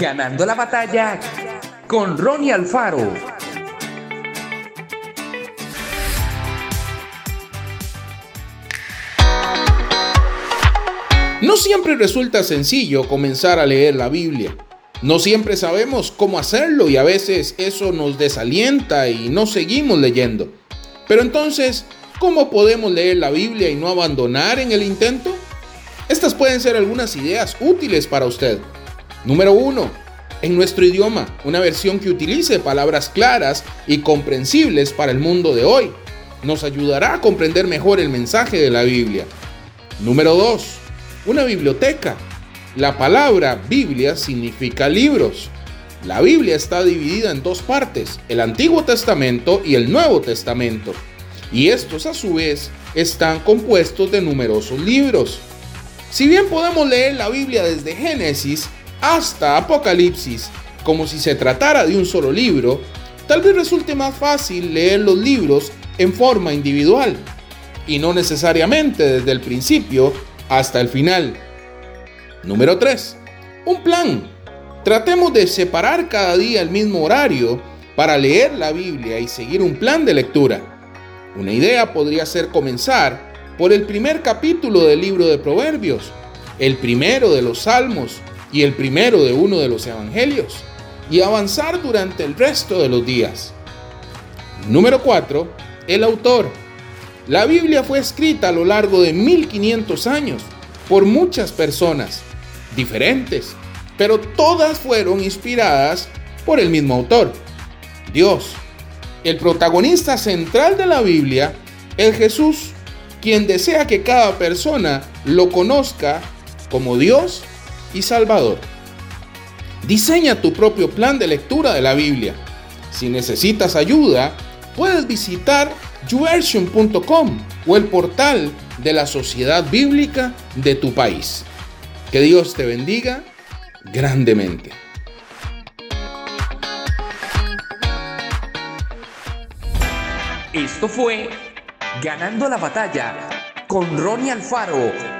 Ganando la batalla con Ronnie Alfaro. No siempre resulta sencillo comenzar a leer la Biblia. No siempre sabemos cómo hacerlo y a veces eso nos desalienta y no seguimos leyendo. Pero entonces, ¿cómo podemos leer la Biblia y no abandonar en el intento? Estas pueden ser algunas ideas útiles para usted. Número 1. En nuestro idioma, una versión que utilice palabras claras y comprensibles para el mundo de hoy. Nos ayudará a comprender mejor el mensaje de la Biblia. Número 2. Una biblioteca la palabra Biblia significa libros. La Biblia está dividida en dos partes, el Antiguo Testamento y el Nuevo Testamento. Y estos a su vez están compuestos de numerosos libros. Si bien podemos leer la Biblia desde Génesis hasta Apocalipsis como si se tratara de un solo libro, tal vez resulte más fácil leer los libros en forma individual y no necesariamente desde el principio hasta el final. Número 3. Un plan. Tratemos de separar cada día el mismo horario para leer la Biblia y seguir un plan de lectura. Una idea podría ser comenzar por el primer capítulo del libro de Proverbios, el primero de los Salmos y el primero de uno de los Evangelios, y avanzar durante el resto de los días. Número 4. El autor. La Biblia fue escrita a lo largo de 1500 años por muchas personas diferentes, pero todas fueron inspiradas por el mismo autor, Dios. El protagonista central de la Biblia es Jesús, quien desea que cada persona lo conozca como Dios y Salvador. Diseña tu propio plan de lectura de la Biblia. Si necesitas ayuda, puedes visitar YouVersion.com o el portal de la Sociedad Bíblica de tu país. Que Dios te bendiga grandemente. Esto fue Ganando la batalla con Ronnie Alfaro.